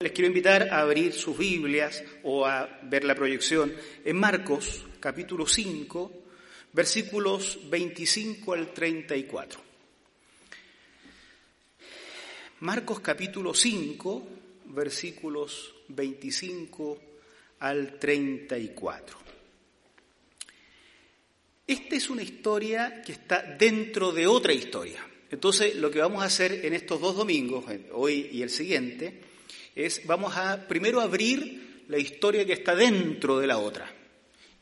les quiero invitar a abrir sus Biblias o a ver la proyección en Marcos capítulo 5, versículos 25 al 34. Marcos capítulo 5, versículos 25 al 34. Esta es una historia que está dentro de otra historia. Entonces, lo que vamos a hacer en estos dos domingos, hoy y el siguiente, es vamos a primero abrir la historia que está dentro de la otra.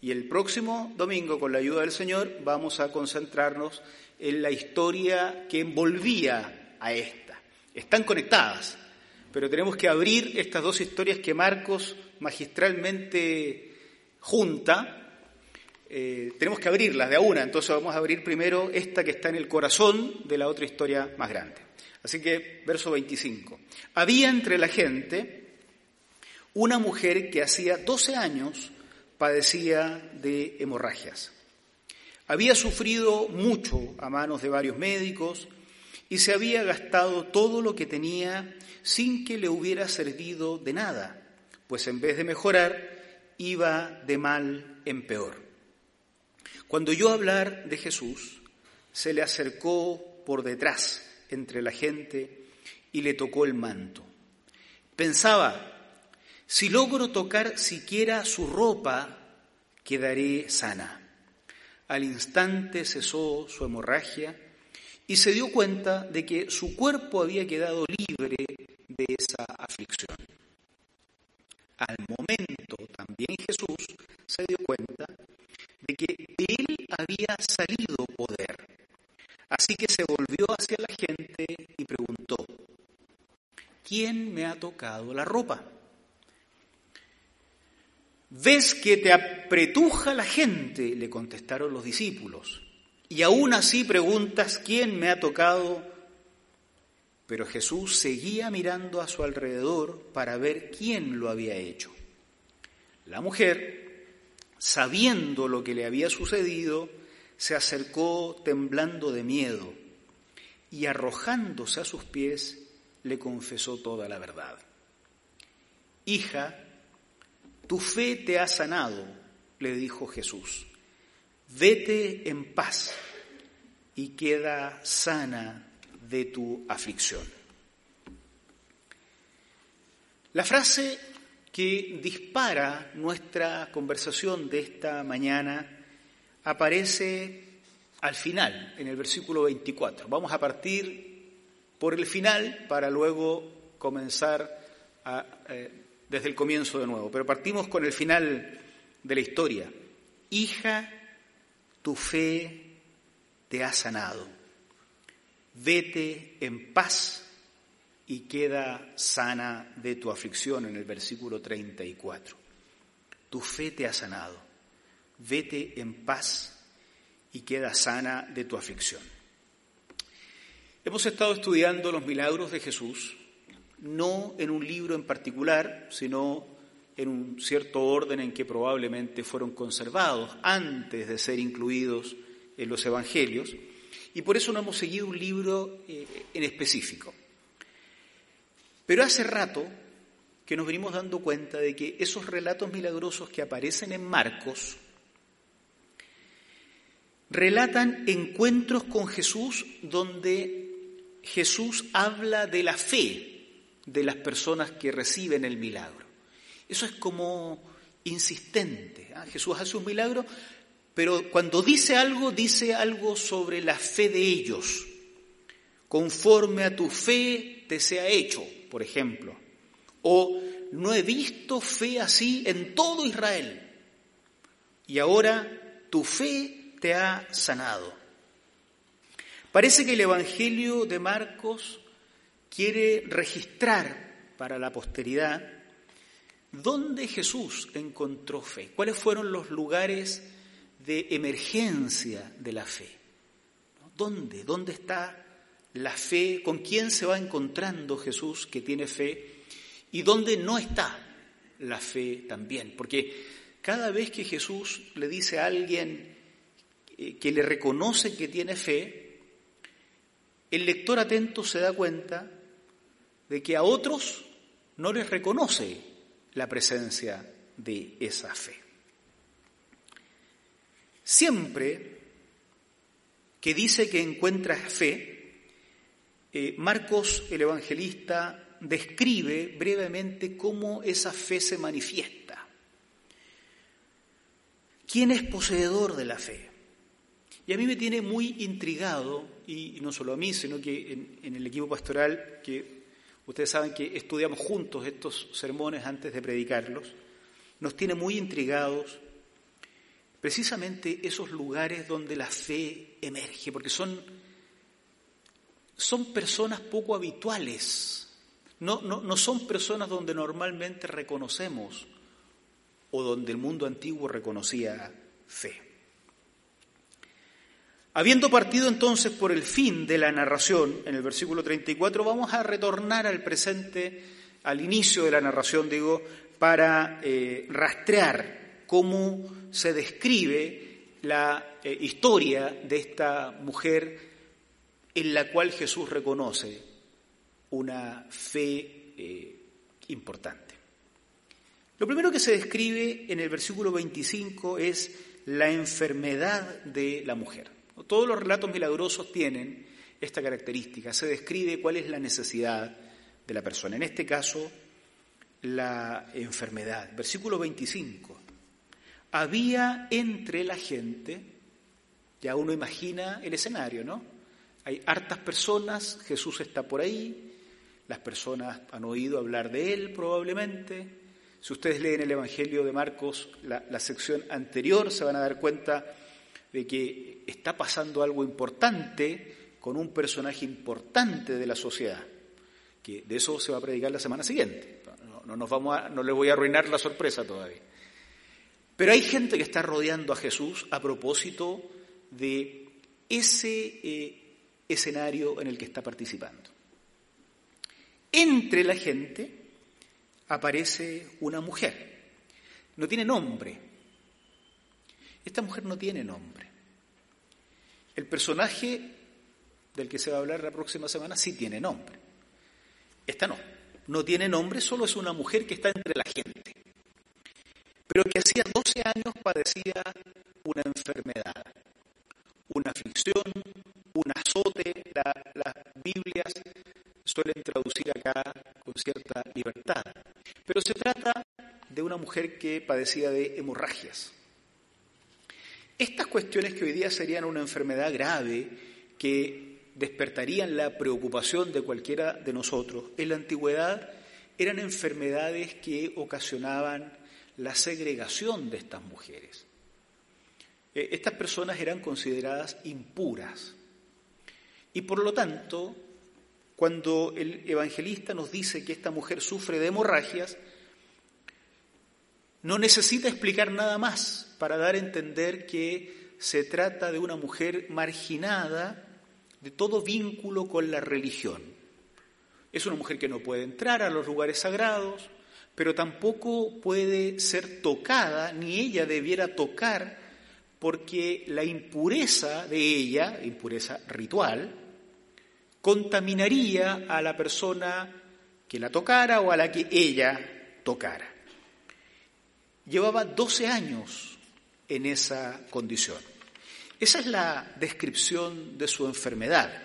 Y el próximo domingo, con la ayuda del Señor, vamos a concentrarnos en la historia que envolvía a esta. Están conectadas, pero tenemos que abrir estas dos historias que Marcos magistralmente junta eh, tenemos que abrirlas de a una, entonces vamos a abrir primero esta que está en el corazón de la otra historia más grande. Así que, verso 25. Había entre la gente una mujer que hacía 12 años padecía de hemorragias. Había sufrido mucho a manos de varios médicos y se había gastado todo lo que tenía sin que le hubiera servido de nada, pues en vez de mejorar, iba de mal en peor. Cuando oyó hablar de Jesús, se le acercó por detrás entre la gente y le tocó el manto. Pensaba, si logro tocar siquiera su ropa, quedaré sana. Al instante cesó su hemorragia y se dio cuenta de que su cuerpo había quedado libre de esa aflicción. Al momento también Jesús se dio cuenta de que de él había salido poder. Así que se volvió hacia la gente y preguntó, ¿quién me ha tocado la ropa? ¿Ves que te apretuja la gente? le contestaron los discípulos. Y aún así preguntas, ¿quién me ha tocado? Pero Jesús seguía mirando a su alrededor para ver quién lo había hecho. La mujer sabiendo lo que le había sucedido, se acercó temblando de miedo y arrojándose a sus pies le confesó toda la verdad. Hija, tu fe te ha sanado, le dijo Jesús. Vete en paz y queda sana de tu aflicción. La frase que dispara nuestra conversación de esta mañana aparece al final, en el versículo 24. Vamos a partir por el final para luego comenzar eh, desde el comienzo de nuevo. Pero partimos con el final de la historia. Hija, tu fe te ha sanado. Vete en paz y queda sana de tu aflicción en el versículo 34. Tu fe te ha sanado. Vete en paz y queda sana de tu aflicción. Hemos estado estudiando los milagros de Jesús, no en un libro en particular, sino en un cierto orden en que probablemente fueron conservados antes de ser incluidos en los evangelios, y por eso no hemos seguido un libro eh, en específico. Pero hace rato que nos venimos dando cuenta de que esos relatos milagrosos que aparecen en Marcos relatan encuentros con Jesús donde Jesús habla de la fe de las personas que reciben el milagro. Eso es como insistente. ¿ah? Jesús hace un milagro, pero cuando dice algo, dice algo sobre la fe de ellos. Conforme a tu fe te sea hecho por ejemplo. O no he visto fe así en todo Israel. Y ahora tu fe te ha sanado. Parece que el Evangelio de Marcos quiere registrar para la posteridad dónde Jesús encontró fe, cuáles fueron los lugares de emergencia de la fe. ¿Dónde? ¿Dónde está la fe? ¿Con quién se va encontrando Jesús que tiene fe? ¿Y dónde no está la fe también? Porque cada vez que Jesús le dice a alguien eh, que le reconoce que tiene fe, el lector atento se da cuenta de que a otros no les reconoce la presencia de esa fe. Siempre que dice que encuentra fe, eh, Marcos el Evangelista describe brevemente cómo esa fe se manifiesta. ¿Quién es poseedor de la fe? Y a mí me tiene muy intrigado y no solo a mí, sino que en, el equipo pastoral, que ustedes saben que estudiamos juntos estos sermones antes de predicarlos, nos tiene muy intrigados precisamente esos lugares donde la fe emerge, porque son, son personas poco habituales, no, no, no son personas donde normalmente reconocemos o donde el mundo antiguo reconocía fe. Habiendo partido entonces por el fin de la narración, en el versículo 34, vamos a retornar al presente, al inicio de la narración, digo, para eh, rastrear cómo se describe la eh, historia de esta mujer en la cual Jesús reconoce una fe eh, importante. Lo primero que se describe en el versículo 25 es la enfermedad de la mujer. Todos los relatos milagrosos tienen esta característica, se describe cuál es la necesidad de la persona. En este caso, la enfermedad. Versículo 25. Había entre la gente, ya uno imagina el escenario, ¿no? Hay hartas personas, Jesús está por ahí, las personas han oído hablar de él probablemente. Si ustedes leen el Evangelio de Marcos, la, sección anterior, se van a dar cuenta de que está pasando algo importante con un personaje importante de la sociedad, que de eso se va a predicar la semana siguiente. No, nos vamos a, no le voy a arruinar la sorpresa todavía. Pero hay gente que está rodeando a Jesús a propósito de ese eh, escenario en el que está participando. Entre la gente aparece una mujer. No tiene nombre. Esta mujer no tiene nombre. El personaje del que se va a hablar la próxima semana sí tiene nombre. Esta no. No tiene nombre, solo es una mujer que está entre la gente. Pero que hacía 12 años padecía una enfermedad, una aflicción, Biblias suelen traducir acá con cierta libertad. Pero se trata de una mujer que padecía de hemorragias. Estas cuestiones que hoy día serían una enfermedad grave, que despertarían la preocupación de cualquiera de nosotros, en la antigüedad eran enfermedades que ocasionaban la segregación de estas mujeres. Eh, estas personas eran consideradas impuras. Y por lo tanto, cuando el evangelista nos dice que esta mujer sufre de hemorragias, no necesita explicar nada más para dar a entender que se trata de una mujer marginada de todo vínculo con la religión. Es una mujer que no puede entrar a los lugares sagrados, pero tampoco puede ser tocada, ni ella debiera tocar, porque la impureza de ella, impureza ritual, contaminaría a la persona que la tocara o a la que ella tocara llevaba 12 años en esa condición. Esa es la descripción de su enfermedad.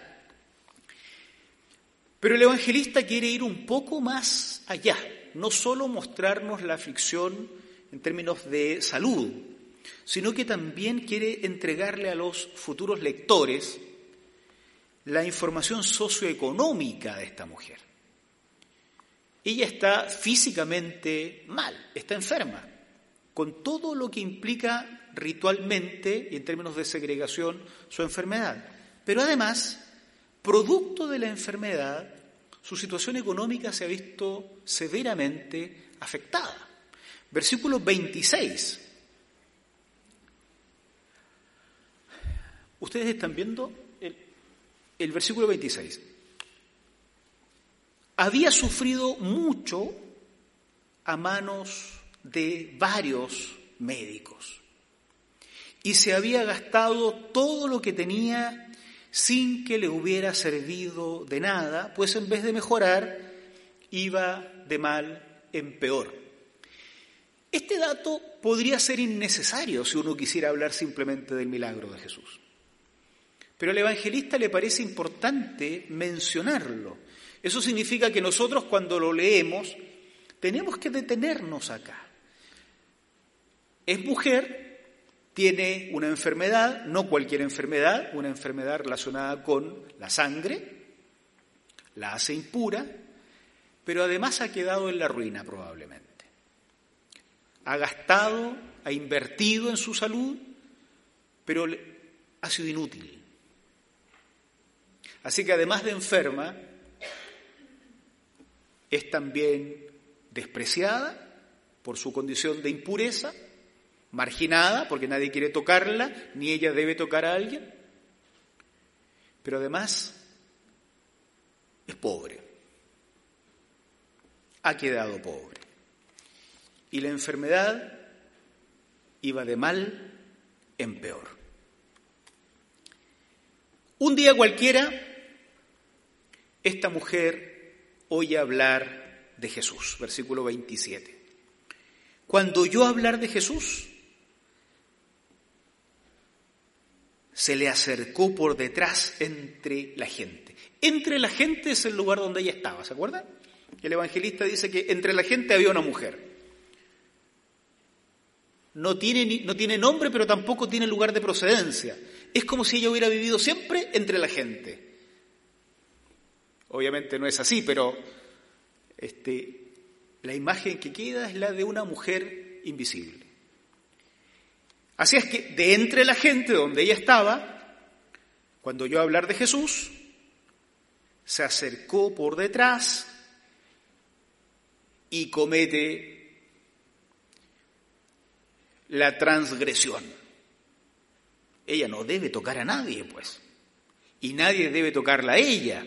Pero el evangelista quiere ir un poco más allá, no solo mostrarnos la aflicción en términos de salud, sino que también quiere entregarle a los futuros lectores la información socioeconómica de esta mujer. Ella está físicamente mal, está enferma con todo lo que implica ritualmente y en términos de segregación su enfermedad. pero además, producto de la enfermedad, su situación económica se ha visto severamente afectada. Versículo 26. Ustedes están viendo el, versículo 26. Había sufrido mucho a manos de varios médicos y se había gastado todo lo que tenía sin que le hubiera servido de nada, pues en vez de mejorar, iba de mal en peor. Este dato podría ser innecesario si uno quisiera hablar simplemente del milagro de Jesús. Pero al evangelista le parece importante mencionarlo. Eso significa que nosotros cuando lo leemos tenemos que detenernos acá. Es mujer, tiene una enfermedad, no cualquier enfermedad, una enfermedad relacionada con la sangre, la hace impura, pero además ha quedado en la ruina probablemente. Ha gastado, ha invertido en su salud, pero ha sido inútil. Así que además de enferma, es también despreciada por su condición de impureza, marginada porque nadie quiere tocarla, ni ella debe tocar a alguien, pero además es pobre, ha quedado pobre. Y la enfermedad iba de mal en peor. Un día cualquiera, esta mujer oye hablar de Jesús, versículo 27. Cuando yo hablar de Jesús, se le acercó por detrás entre la gente. Entre la gente es el lugar donde ella estaba, ¿se acuerdan? El evangelista dice que entre la gente había una mujer. No tiene, no tiene nombre, pero tampoco tiene lugar de procedencia. Es como si ella hubiera vivido siempre entre la gente. Obviamente no es así, pero este, la imagen que queda es la de una mujer invisible. Así es que de entre la gente donde ella estaba, cuando yo hablar de Jesús, se acercó por detrás y comete la transgresión. Ella no debe tocar a nadie, pues, y nadie debe tocarla a ella.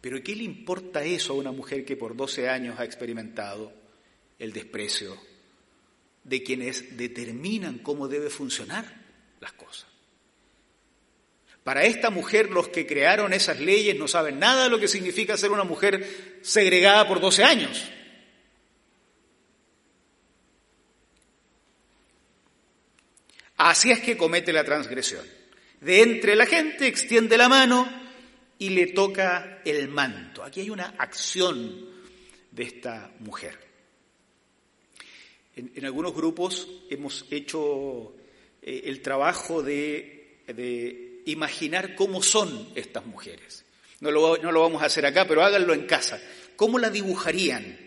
Pero ¿qué le importa eso a una mujer que por 12 años ha experimentado el desprecio de quienes determinan cómo debe funcionar las cosas. Para esta mujer, los que crearon esas leyes no saben nada de lo que significa ser una mujer segregada por 12 años. Así es que comete la transgresión. De entre la gente extiende la mano y le toca el manto. Aquí hay una acción de esta mujer. En, algunos grupos hemos hecho eh, el trabajo de, imaginar cómo son estas mujeres. No lo, no lo vamos a hacer acá, pero háganlo en casa. ¿Cómo la dibujarían?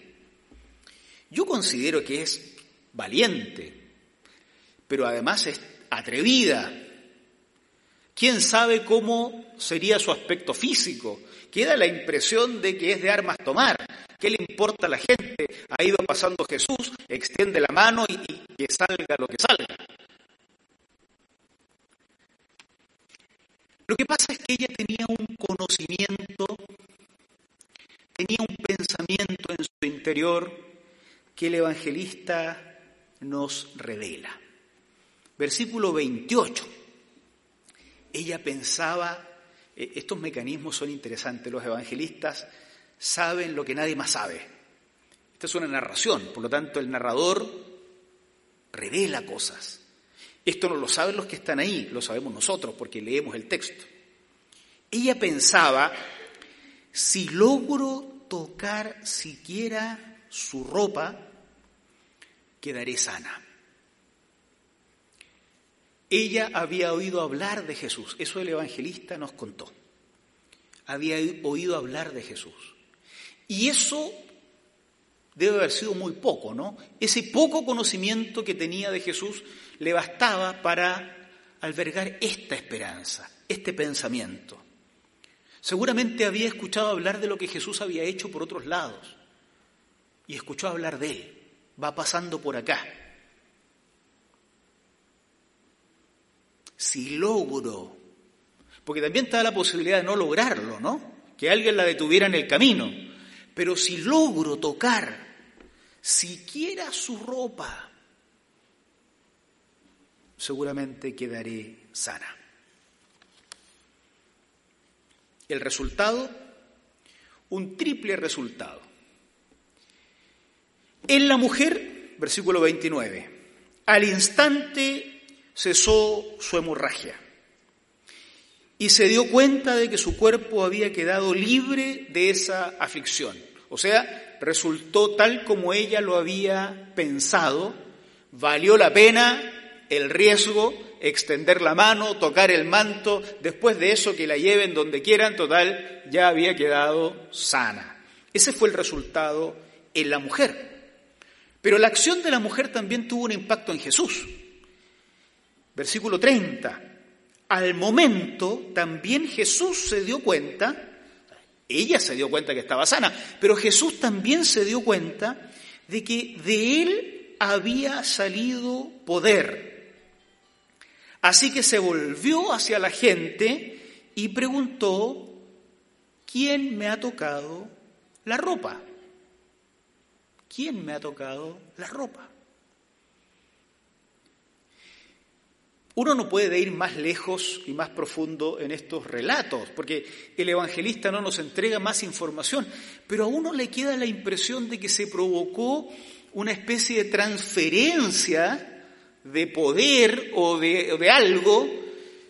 Yo considero que es valiente, pero además es atrevida. ¿Quién sabe cómo sería su aspecto físico? Queda la impresión de que es de armas tomar. ¿Qué le importa a la gente? Ha ido pasando Jesús, extiende la mano y, que salga lo que salga. Lo que pasa es que ella tenía un conocimiento, tenía un pensamiento en su interior que el evangelista nos revela. Versículo 28. Ella pensaba, eh, estos mecanismos son interesantes, los evangelistas saben lo que nadie más sabe. Esta es una narración, por lo tanto el narrador revela cosas. Esto no lo saben los que están ahí, lo sabemos nosotros porque leemos el texto. Ella pensaba, si logro tocar siquiera su ropa, quedaré sana. Ella había oído hablar de Jesús, eso el evangelista nos contó. Había oído hablar de Jesús. Y eso debe haber sido muy poco, ¿no? Ese poco conocimiento que tenía de Jesús le bastaba para albergar esta esperanza. este pensamiento. Seguramente había escuchado hablar de lo que Jesús había hecho por otros lados y escuchó hablar de él. Va pasando por acá. Si logro, porque también está la posibilidad de no lograrlo, ¿no? Que alguien la detuviera en el camino. Pero si logro tocar siquiera su ropa, seguramente quedaré sana. El resultado, un triple resultado. En la mujer, versículo 29, al instante cesó su hemorragia y se dio cuenta de que su cuerpo había quedado libre de esa aflicción. O sea, resultó tal como ella lo había pensado, valió la pena el riesgo, extender la mano, tocar el manto, después de eso que la lleven donde quieran, total, ya había quedado sana. Ese fue el resultado en la mujer. Pero la acción de la mujer también tuvo un impacto en Jesús. Versículo 30. Al momento también Jesús se dio cuenta, ella se dio cuenta que estaba sana, pero Jesús también se dio cuenta de que de él había salido poder. Así que se volvió hacia la gente y preguntó, ¿quién me ha tocado la ropa? ¿Quién me ha tocado la ropa? Uno no puede ir más lejos y más profundo en estos relatos, porque el evangelista no nos entrega más información, pero a uno le queda la impresión de que se provocó una especie de transferencia de poder o de, de algo,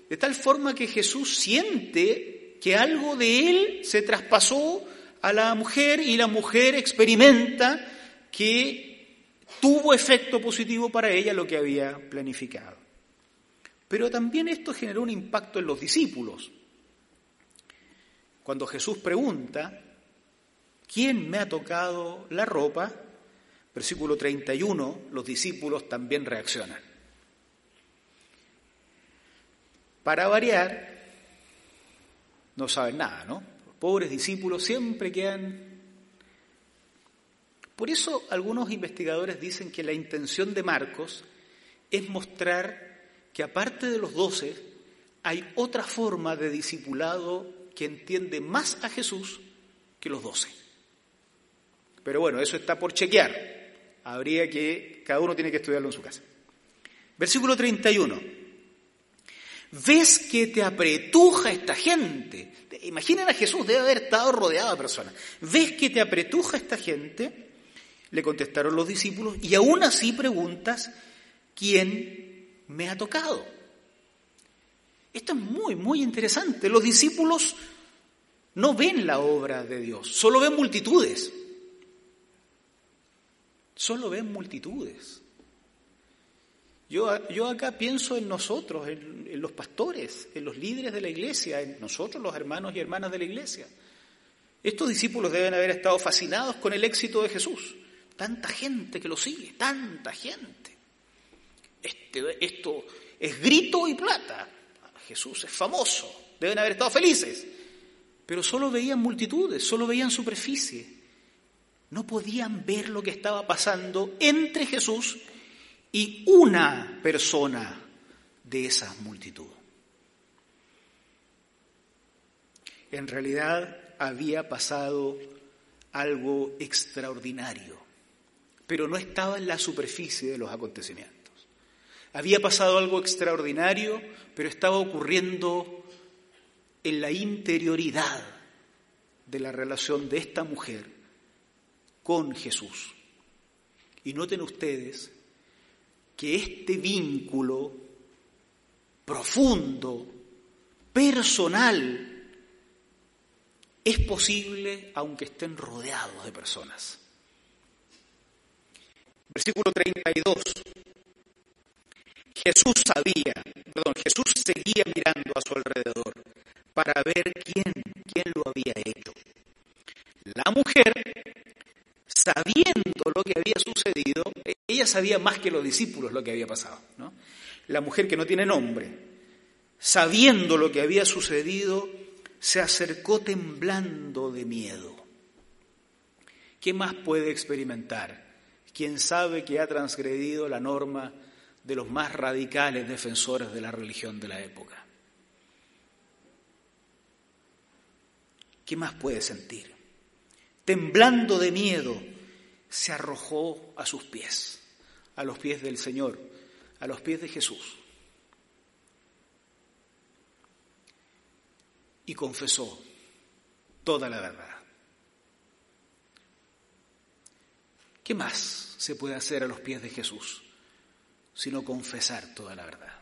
de tal forma que Jesús siente que algo de él se traspasó a la mujer y la mujer experimenta que tuvo efecto positivo para ella lo que había planificado. Pero también esto generó un impacto en los discípulos. Cuando Jesús pregunta, ¿quién me ha tocado la ropa? Versículo 31, los discípulos también reaccionan. Para variar, no saben nada, ¿no? Los pobres discípulos siempre quedan por eso algunos investigadores dicen que la intención de Marcos es mostrar que aparte de los doce, hay otra forma de discipulado que entiende más a Jesús que los doce. Pero bueno, eso está por chequear. Habría que, cada uno tiene que estudiarlo en su casa. Versículo 31. ¿Ves que te apretuja esta gente? Imaginen a Jesús, debe haber estado rodeado de personas. ¿Ves que te apretuja esta gente? Le contestaron los discípulos y aún así preguntas, ¿quién me ha tocado? Esto es muy, muy interesante. Los discípulos no ven la obra de Dios, solo ven multitudes. Solo ven multitudes. Yo, yo acá pienso en nosotros, en, en los pastores, en los líderes de la iglesia, en nosotros los hermanos y hermanas de la iglesia. Estos discípulos deben haber estado fascinados con el éxito de Jesús. Tanta gente que lo sigue, tanta gente. Este, esto es grito y plata. Jesús es famoso, deben haber estado felices. Pero solo veían multitudes, solo veían superficie. No podían ver lo que estaba pasando entre Jesús y una persona de esa multitud. En realidad había pasado algo extraordinario pero no estaba en la superficie de los acontecimientos. Había pasado algo extraordinario, pero estaba ocurriendo en la interioridad de la relación de esta mujer con Jesús. Y noten ustedes que este vínculo profundo, personal, es posible aunque estén rodeados de personas. Versículo 32. Jesús sabía, perdón, Jesús seguía mirando a su alrededor para ver quién, quién lo había hecho. La mujer, sabiendo lo que había sucedido, ella sabía más que los discípulos lo que había pasado. ¿no? La mujer que no tiene nombre, sabiendo lo que había sucedido, se acercó temblando de miedo. ¿Qué más puede experimentar quien sabe que ha transgredido la norma de los más radicales defensores de la religión de la época? ¿Qué más puede sentir? Temblando de miedo, se arrojó a sus pies, a los pies del Señor, a los pies de Jesús. Y confesó toda la verdad. ¿Qué más se puede hacer a los pies de Jesús sino confesar toda la verdad?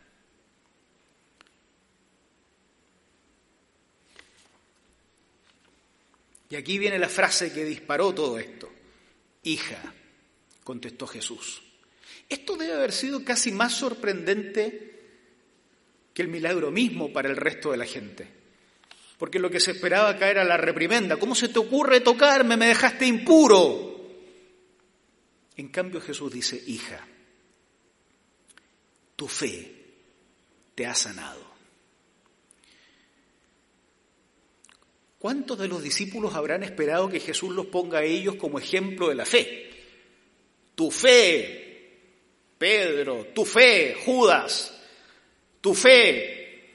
Y aquí viene la frase que disparó todo esto. Hija, contestó Jesús. Esto debe haber sido casi más sorprendente que el milagro mismo para el resto de la gente. Porque lo que se esperaba acá era la reprimenda. ¿Cómo se te ocurre tocarme? Me dejaste impuro. En cambio Jesús dice, hija, tu fe te ha sanado. ¿Cuántos de los discípulos habrán esperado que Jesús los ponga a ellos como ejemplo de la fe? Tu fe, Pedro, tu fe, Judas, tu fe,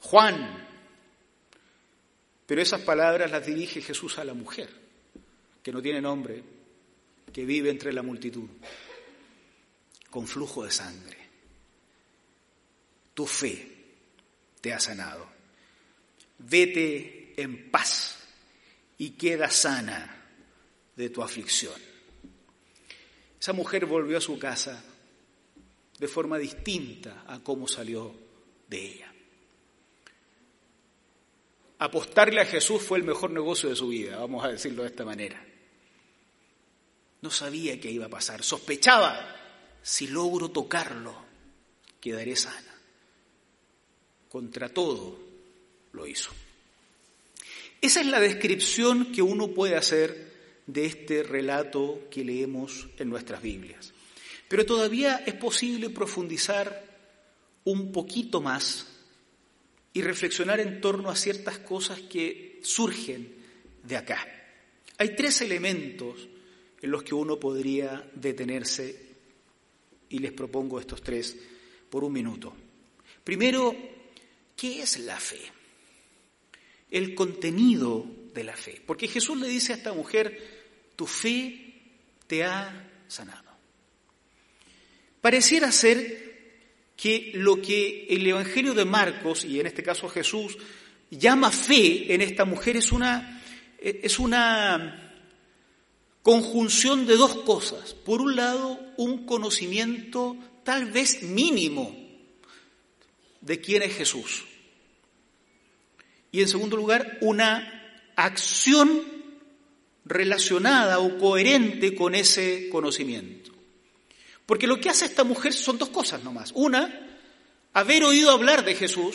Juan. Pero esas palabras las dirige Jesús a la mujer, que no tiene nombre, que vive entre la multitud, con flujo de sangre. Tu fe te ha sanado vete en paz y queda sana de tu aflicción. Esa mujer volvió a su casa de forma distinta a cómo salió de ella. Apostarle a Jesús fue el mejor negocio de su vida, vamos a decirlo de esta manera. No sabía qué iba a pasar, sospechaba, si logro tocarlo, quedaré sana. Contra todo, lo hizo. Esa es la descripción que uno puede hacer de este relato que leemos en nuestras Biblias. Pero todavía es posible profundizar un poquito más y reflexionar en torno a ciertas cosas que surgen de acá. Hay tres elementos en los que uno podría detenerse y les propongo estos tres por un minuto. Primero, ¿qué es la fe? el contenido de la fe. Porque Jesús le dice a esta mujer, tu fe te ha sanado. Pareciera ser que lo que el Evangelio de Marcos, y en este caso Jesús, llama fe en esta mujer es una, es una conjunción de dos cosas. Por un lado, un conocimiento tal vez mínimo de quién es Jesús. Y en segundo lugar, una acción relacionada o coherente con ese conocimiento. Porque lo que hace esta mujer son dos cosas nomás. Una, haber oído hablar de Jesús,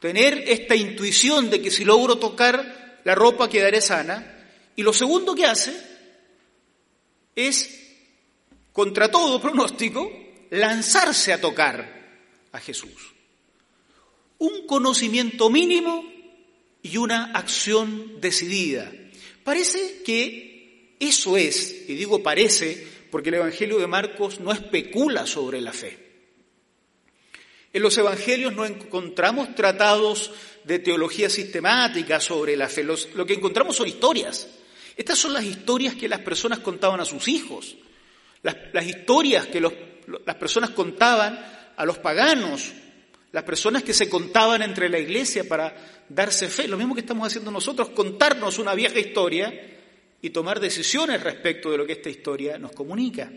tener esta intuición de que si logro tocar la ropa quedaré sana. Y lo segundo que hace es, contra todo pronóstico, lanzarse a tocar a Jesús un conocimiento mínimo y una acción decidida. Parece que eso es, y digo parece, porque el Evangelio de Marcos no especula sobre la fe. En los Evangelios no encontramos tratados de teología sistemática sobre la fe, lo que encontramos son historias. Estas son las historias que las personas contaban a sus hijos, las, historias que las personas contaban a los paganos las personas que se contaban entre la iglesia para darse fe, lo mismo que estamos haciendo nosotros, contarnos una vieja historia y tomar decisiones respecto de lo que esta historia nos comunica.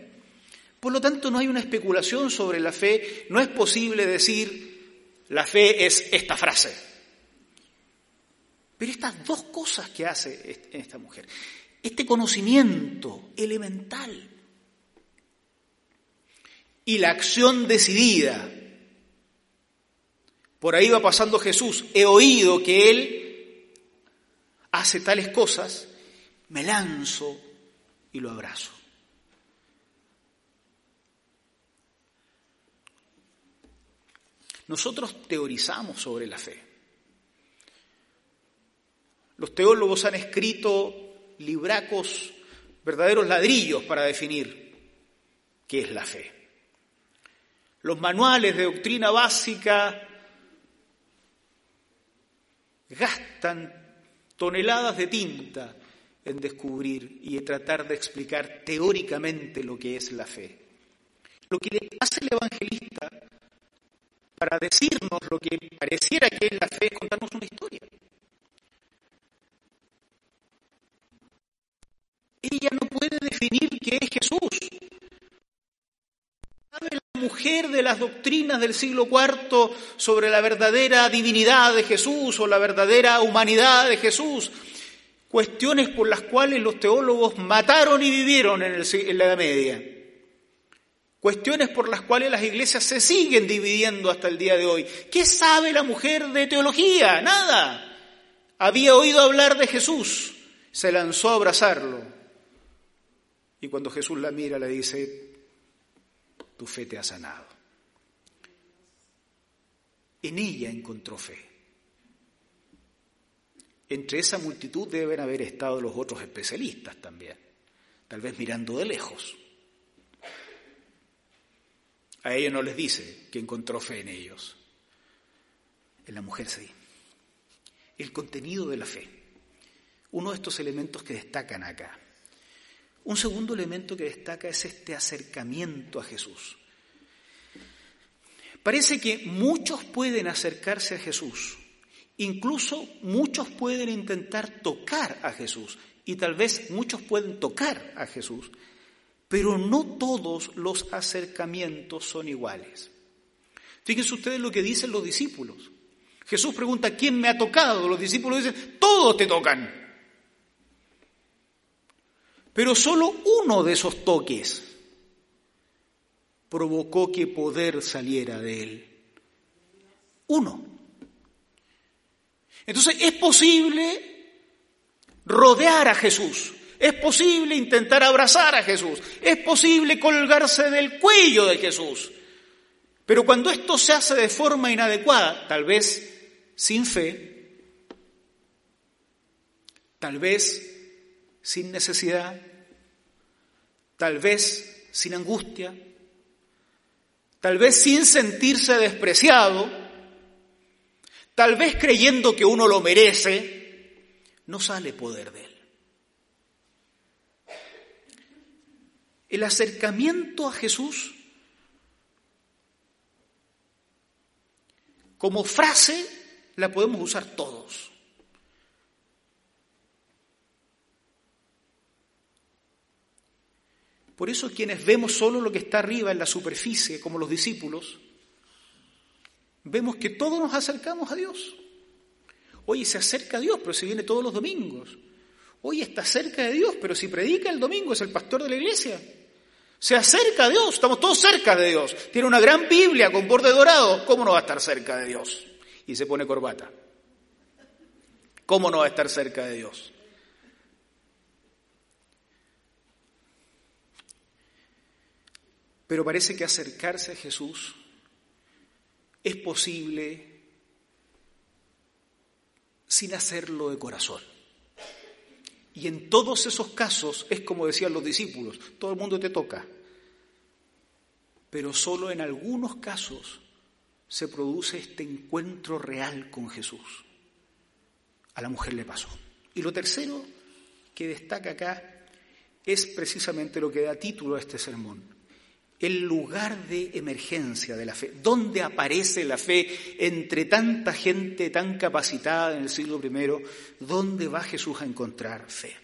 Por lo tanto, no hay una especulación sobre la fe, no es posible decir la fe es esta frase. Pero estas dos cosas que hace esta mujer, este conocimiento elemental y la acción decidida por ahí va pasando Jesús, he oído que Él hace tales cosas, me lanzo y lo abrazo. Nosotros teorizamos sobre la fe. Los teólogos han escrito libracos, verdaderos ladrillos para definir qué es la fe. Los manuales de doctrina básica gastan toneladas de tinta en descubrir y en tratar de explicar teóricamente lo que es la fe. Lo que le hace el evangelista para decirnos lo que pareciera que es la fe es contarnos una historia. Ella no puede definir qué es Jesús. ¿Sabe la mujer de las doctrinas del siglo IV sobre la verdadera divinidad de Jesús o la verdadera humanidad de Jesús? Cuestiones por las cuales los teólogos mataron y vivieron en, en la Edad Media. Cuestiones por las cuales las iglesias se siguen dividiendo hasta el día de hoy. ¿Qué sabe la mujer de teología? Nada. Había oído hablar de Jesús, se lanzó a abrazarlo. Y cuando Jesús la mira le dice, tu fe te ha sanado. En ella encontró fe. Entre esa multitud deben haber estado los otros especialistas también, tal vez mirando de lejos. A ellos no les dice que encontró fe en ellos. En la mujer sí. El contenido de la fe. Uno de estos elementos que destacan acá. Un segundo elemento que destaca es este acercamiento a Jesús. Parece que muchos pueden acercarse a Jesús, incluso muchos pueden intentar tocar a Jesús y tal vez muchos pueden tocar a Jesús, pero no todos los acercamientos son iguales. Fíjense ustedes lo que dicen los discípulos. Jesús pregunta, ¿quién me ha tocado? Los discípulos dicen, todos te tocan. Pero solo uno de esos toques provocó que poder saliera de él. Uno. Entonces es posible rodear a Jesús, es posible intentar abrazar a Jesús, es posible colgarse del cuello de Jesús. Pero cuando esto se hace de forma inadecuada, tal vez sin fe, tal vez sin necesidad, tal vez sin angustia, tal vez sin sentirse despreciado, tal vez creyendo que uno lo merece, no sale poder de él. El acercamiento a Jesús como frase la podemos usar todos. Por eso quienes vemos solo lo que está arriba en la superficie, como los discípulos, vemos que todos nos acercamos a Dios. Oye, se acerca a Dios, pero si viene todos los domingos. Oye, está cerca de Dios, pero si predica el domingo es el pastor de la iglesia. Se acerca a Dios, estamos todos cerca de Dios. Tiene una gran Biblia con borde dorado, ¿cómo no va a estar cerca de Dios? Y se pone corbata. ¿Cómo no va a estar cerca de Dios? Pero parece que acercarse a Jesús es posible sin hacerlo de corazón. Y en todos esos casos es como decían los discípulos, todo el mundo te toca. Pero solo en algunos casos se produce este encuentro real con Jesús. A la mujer le pasó. Y lo tercero que destaca acá es precisamente lo que da título a este sermón el lugar de emergencia de la fe. ¿Dónde aparece la fe entre tanta gente tan capacitada en el siglo I? ¿Dónde va Jesús a encontrar fe?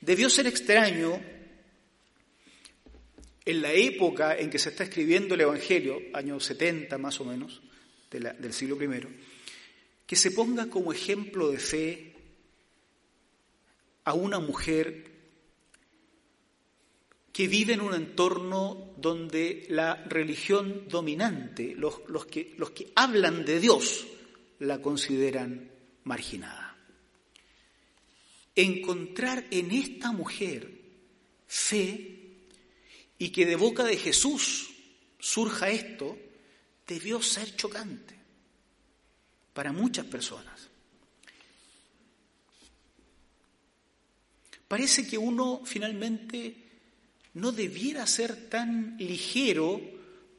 Debió ser extraño en la época en que se está escribiendo el Evangelio, años 70 más o menos, del siglo I, que se ponga como ejemplo de fe a una mujer que vive en un entorno donde la religión dominante, los, que, los que hablan de Dios, la consideran marginada. Encontrar en esta mujer fe y que de boca de Jesús surja esto, debió ser chocante. para muchas personas. Parece que uno finalmente no debiera ser tan ligero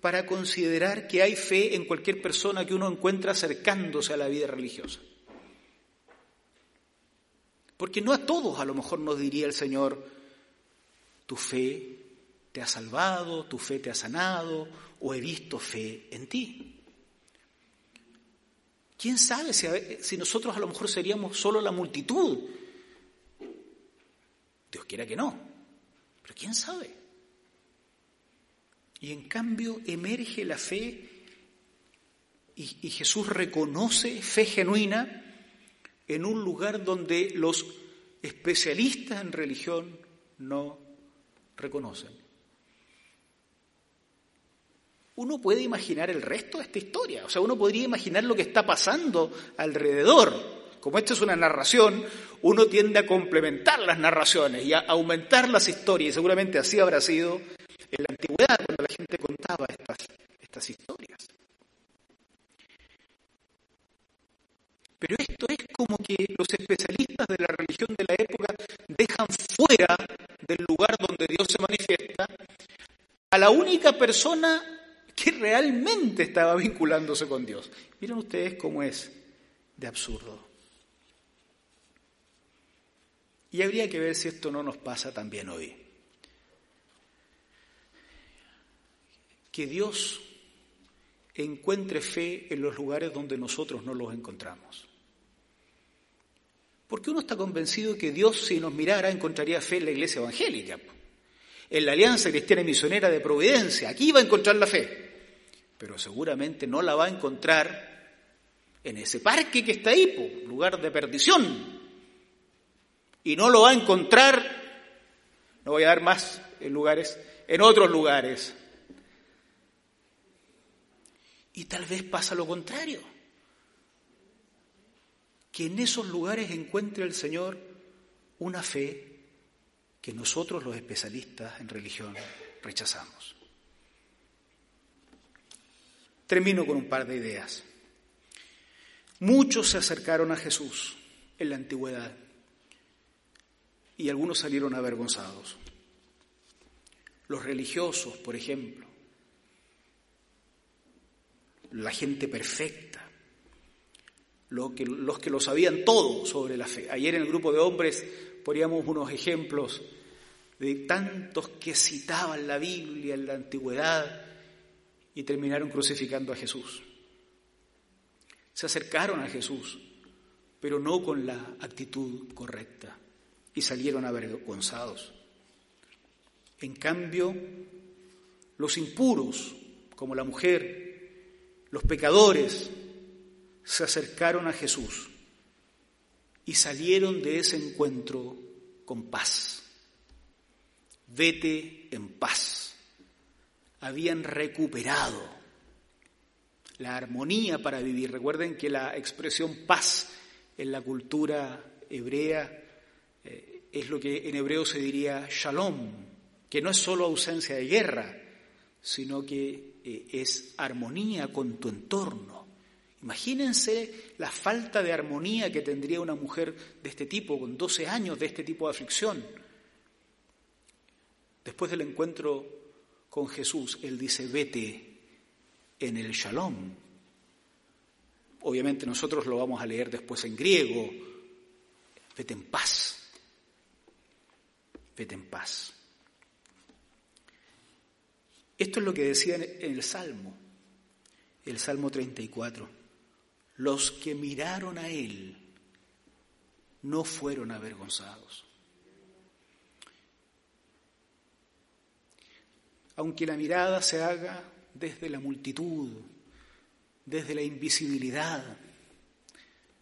para considerar que hay fe en cualquier persona que uno encuentra acercándose a la vida religiosa. Porque no a todos a lo mejor nos diría el Señor, tu fe te ha salvado, tu fe te ha sanado, o he visto fe en ti. ¿Quién sabe si, si nosotros a lo mejor seríamos solo la multitud? Dios quiera que no, ¿quién sabe? Y en cambio emerge la fe y, y Jesús reconoce fe genuina en un lugar donde los especialistas en religión no reconocen. Uno puede imaginar el resto de esta historia, o sea, uno podría imaginar lo que está pasando alrededor. Como esta es una narración, uno tiende a complementar las narraciones y a aumentar las historias, y seguramente así habrá sido en la antigüedad cuando la gente contaba estas, estas historias. Pero esto es como que los especialistas de la religión de la época dejan fuera del lugar donde Dios se manifiesta a la única persona que realmente estaba vinculándose con Dios. Miren ustedes cómo es de absurdo. Y habría que ver si esto no nos pasa también hoy. Que Dios encuentre fe en los lugares donde nosotros no los encontramos. Porque uno está convencido que Dios, si nos mirara, encontraría fe en la iglesia evangélica, en la Alianza Cristiana y Misionera de Providencia. Aquí va a encontrar la fe. Pero seguramente no la va a encontrar en ese parque que está ahí, lugar de perdición. Y no lo va a encontrar, no voy a dar más lugares, en otros lugares. Y tal vez pasa lo contrario que en esos lugares encuentre el Señor una fe que nosotros los especialistas en religión rechazamos. Termino con un par de ideas. Muchos se acercaron a Jesús en la antigüedad y algunos salieron avergonzados. Los religiosos, por ejemplo, la gente perfecta, que, los que lo sabían todo sobre la fe. Ayer en el grupo de hombres poníamos unos ejemplos de tantos que citaban la Biblia en la antigüedad y terminaron crucificando a Jesús. Se acercaron a Jesús, pero no con la actitud correcta y salieron avergonzados. En cambio, los impuros, como la mujer, los pecadores, se acercaron a Jesús y salieron de ese encuentro con paz. Vete en paz. Habían recuperado la armonía para vivir. Recuerden que la expresión paz en la cultura hebrea eh, es lo que en hebreo se diría shalom, que no es solo ausencia de guerra, sino que eh, es armonía con tu entorno Imagínense la falta de armonía que tendría una mujer de este tipo, con 12 años de este tipo de aflicción. Después del encuentro con Jesús, Él dice, vete en el shalom. Obviamente nosotros lo vamos a leer después en griego, vete en paz, vete en paz. Esto es lo que decía en el Salmo, el Salmo 34 los que miraron a Él no fueron avergonzados. Aunque la mirada se haga desde la multitud, desde la invisibilidad,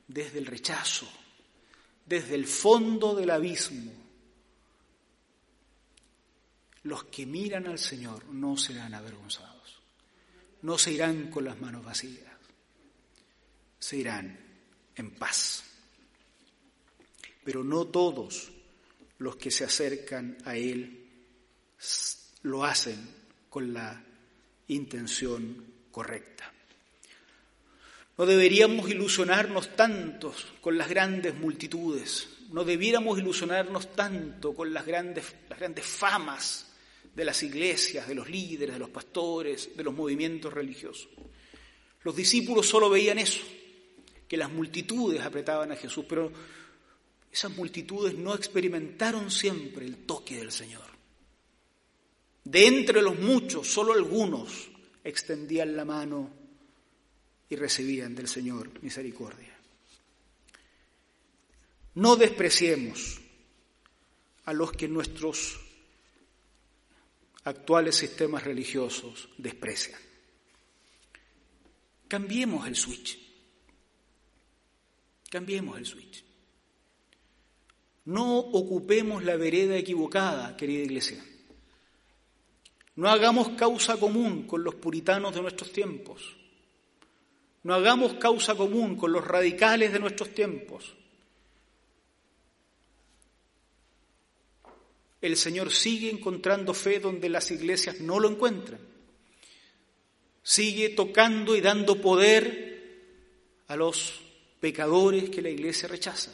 desde el rechazo, desde el fondo del abismo, los que miran al Señor no serán avergonzados, no se irán con las manos vacías se irán en paz. Pero no todos los que se acercan a Él lo hacen con la intención correcta. No deberíamos ilusionarnos tanto con las grandes multitudes, no debiéramos ilusionarnos tanto con las grandes, las grandes famas de las iglesias, de los líderes, de los pastores, de los movimientos religiosos. Los discípulos solo veían eso, que las multitudes apretaban a Jesús, pero esas multitudes no experimentaron siempre el toque del Señor. De entre los muchos, solo algunos extendían la mano y recibían del Señor misericordia. No despreciemos a los que nuestros actuales sistemas religiosos desprecian. Cambiemos el switch. Cambiemos el switch. No ocupemos la vereda equivocada, querida iglesia. No hagamos causa común con los puritanos de nuestros tiempos. No hagamos causa común con los radicales de nuestros tiempos. El Señor sigue encontrando fe donde las iglesias no lo encuentran. Sigue tocando y dando poder a los pecadores que la iglesia rechaza.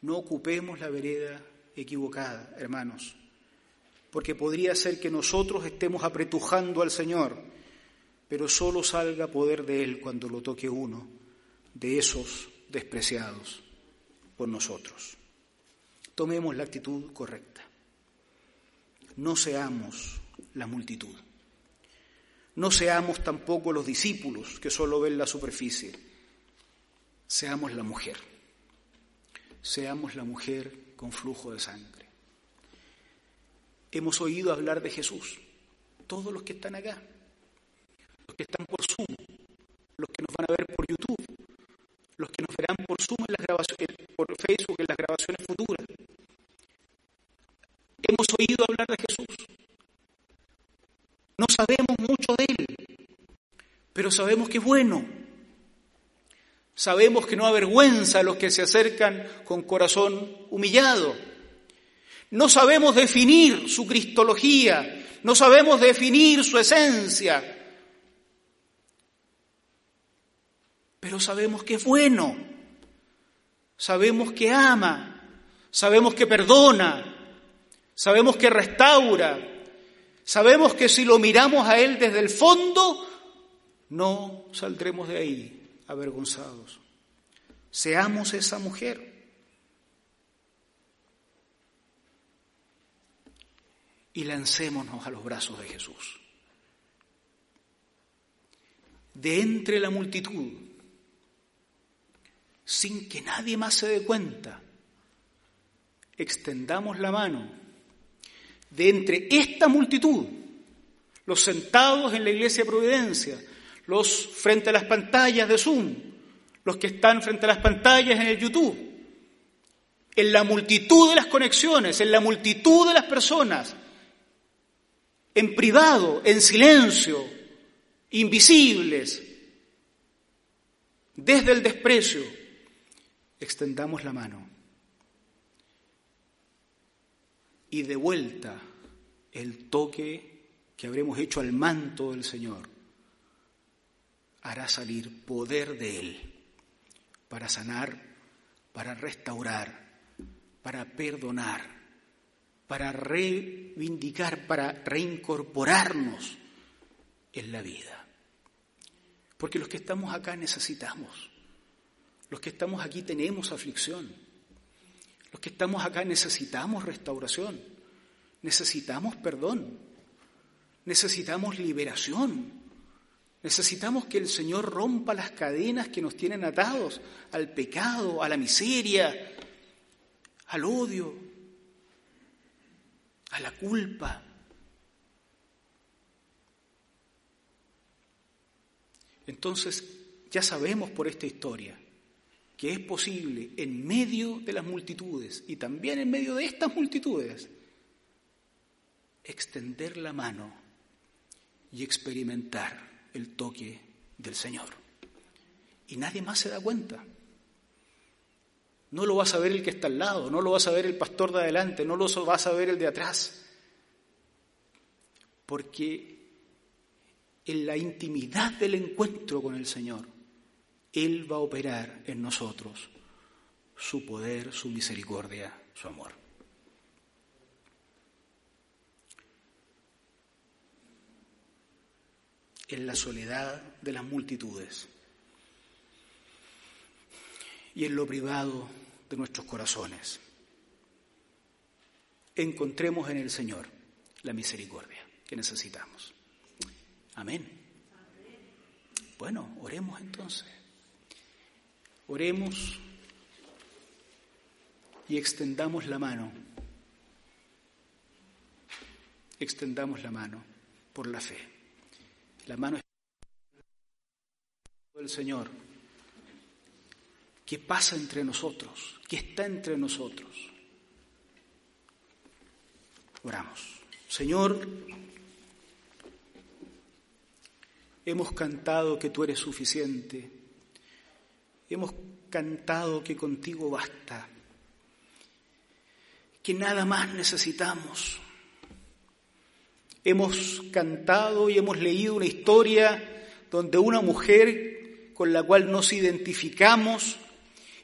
No ocupemos la vereda equivocada, hermanos, porque podría ser que nosotros estemos apretujando al Señor, pero solo salga poder de Él cuando lo toque uno de esos despreciados por nosotros tomemos la actitud correcta. No seamos la multitud. No seamos tampoco los discípulos que solo ven la superficie. Seamos la mujer. Seamos la mujer con flujo de sangre. Hemos oído hablar de Jesús. Todos los que están acá. Los que están por Zoom. Los que nos van a ver por YouTube. Los que nos verán por Zoom en las por Facebook en las grabaciones futuras. Hemos oído hablar de Jesús. No sabemos mucho de Él, pero sabemos que es bueno. Sabemos que no avergüenza a los que se acercan con corazón humillado. No sabemos definir su cristología, no sabemos definir su esencia, pero sabemos que es bueno, sabemos que ama, sabemos que perdona, sabemos que restaura, sabemos que si lo miramos a Él desde el fondo, no saldremos de ahí avergonzados. Seamos esa mujer. Y lancémonos a los brazos de Jesús. De entre la multitud, sin que nadie más se dé cuenta, extendamos la mano de entre esta multitud, los sentados en la iglesia de Providencia, los frente a las pantallas de Zoom, los que están frente a las pantallas en el YouTube, en la multitud de las conexiones, en la multitud de las personas, en privado, en silencio, invisibles, desde el desprecio, extendamos la mano y de vuelta el toque que habremos hecho al manto del Señor hará salir poder de Él para sanar, para restaurar, para perdonar, para reivindicar, para reincorporarnos en la vida. Porque los que estamos acá necesitamos, los que estamos aquí tenemos aflicción, los que estamos acá necesitamos restauración, necesitamos perdón, necesitamos liberación, necesitamos que el Señor rompa las cadenas que nos tienen atados al pecado, a la miseria, al odio, a la culpa. Entonces, ya sabemos por esta historia que es posible en medio de las multitudes y también en medio de estas multitudes extender la mano y experimentar el toque del Señor. Y nadie más se da cuenta. No lo va a saber el que está al lado, no lo va a saber el pastor de adelante, no lo va a saber el de atrás. Porque en la intimidad del encuentro con el Señor, Él va a operar en nosotros su poder, su misericordia, su amor. En la soledad de las multitudes y en lo privado de nuestros corazones, encontremos en el Señor la misericordia que necesitamos. Amén. Bueno, oremos entonces. Oremos y extendamos la mano. Extendamos la mano por la fe. La mano del Señor que pasa entre nosotros, que está entre nosotros. Oramos. Señor, hemos cantado que tú eres suficiente. Hemos cantado que contigo basta que nada más necesitamos. Hemos cantado y hemos leído una historia donde una mujer con la cual nos identificamos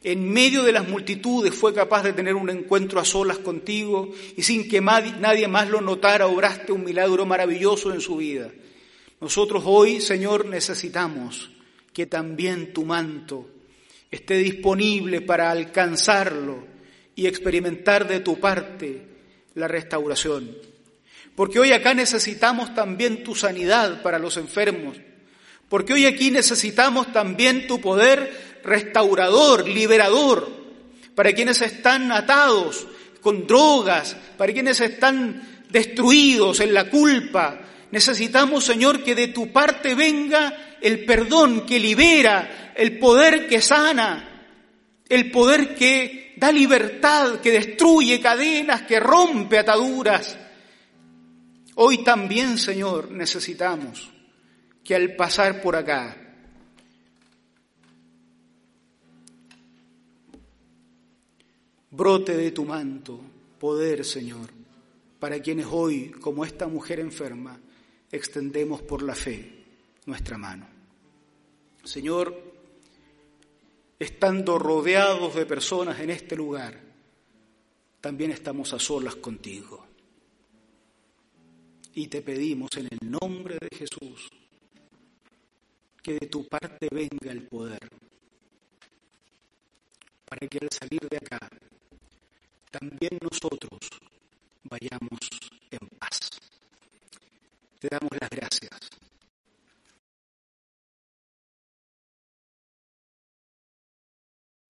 en medio de las multitudes fue capaz de tener un encuentro a solas contigo y sin que nadie más lo notara obraste un milagro maravilloso en su vida. Nosotros hoy, Señor, necesitamos que también tu manto esté disponible para alcanzarlo y experimentar de tu parte la restauración. Porque hoy acá necesitamos también tu sanidad para los enfermos. Porque hoy aquí necesitamos también tu poder restaurador, liberador, para quienes están atados con drogas, para quienes están destruidos en la culpa. Necesitamos, Señor, que de tu parte venga el perdón que libera, el poder que sana, el poder que da libertad, que destruye cadenas, que rompe ataduras. Hoy también, Señor, necesitamos que al pasar por acá, brote de tu manto poder, Señor, para quienes hoy, como esta mujer enferma, extendemos por la fe nuestra mano. Señor, estando rodeados de personas en este lugar, también estamos a solas contigo. Y te pedimos en el nombre de Jesús que de tu parte venga el poder, para que al salir de acá, también nosotros vayamos en paz. Te damos las gracias.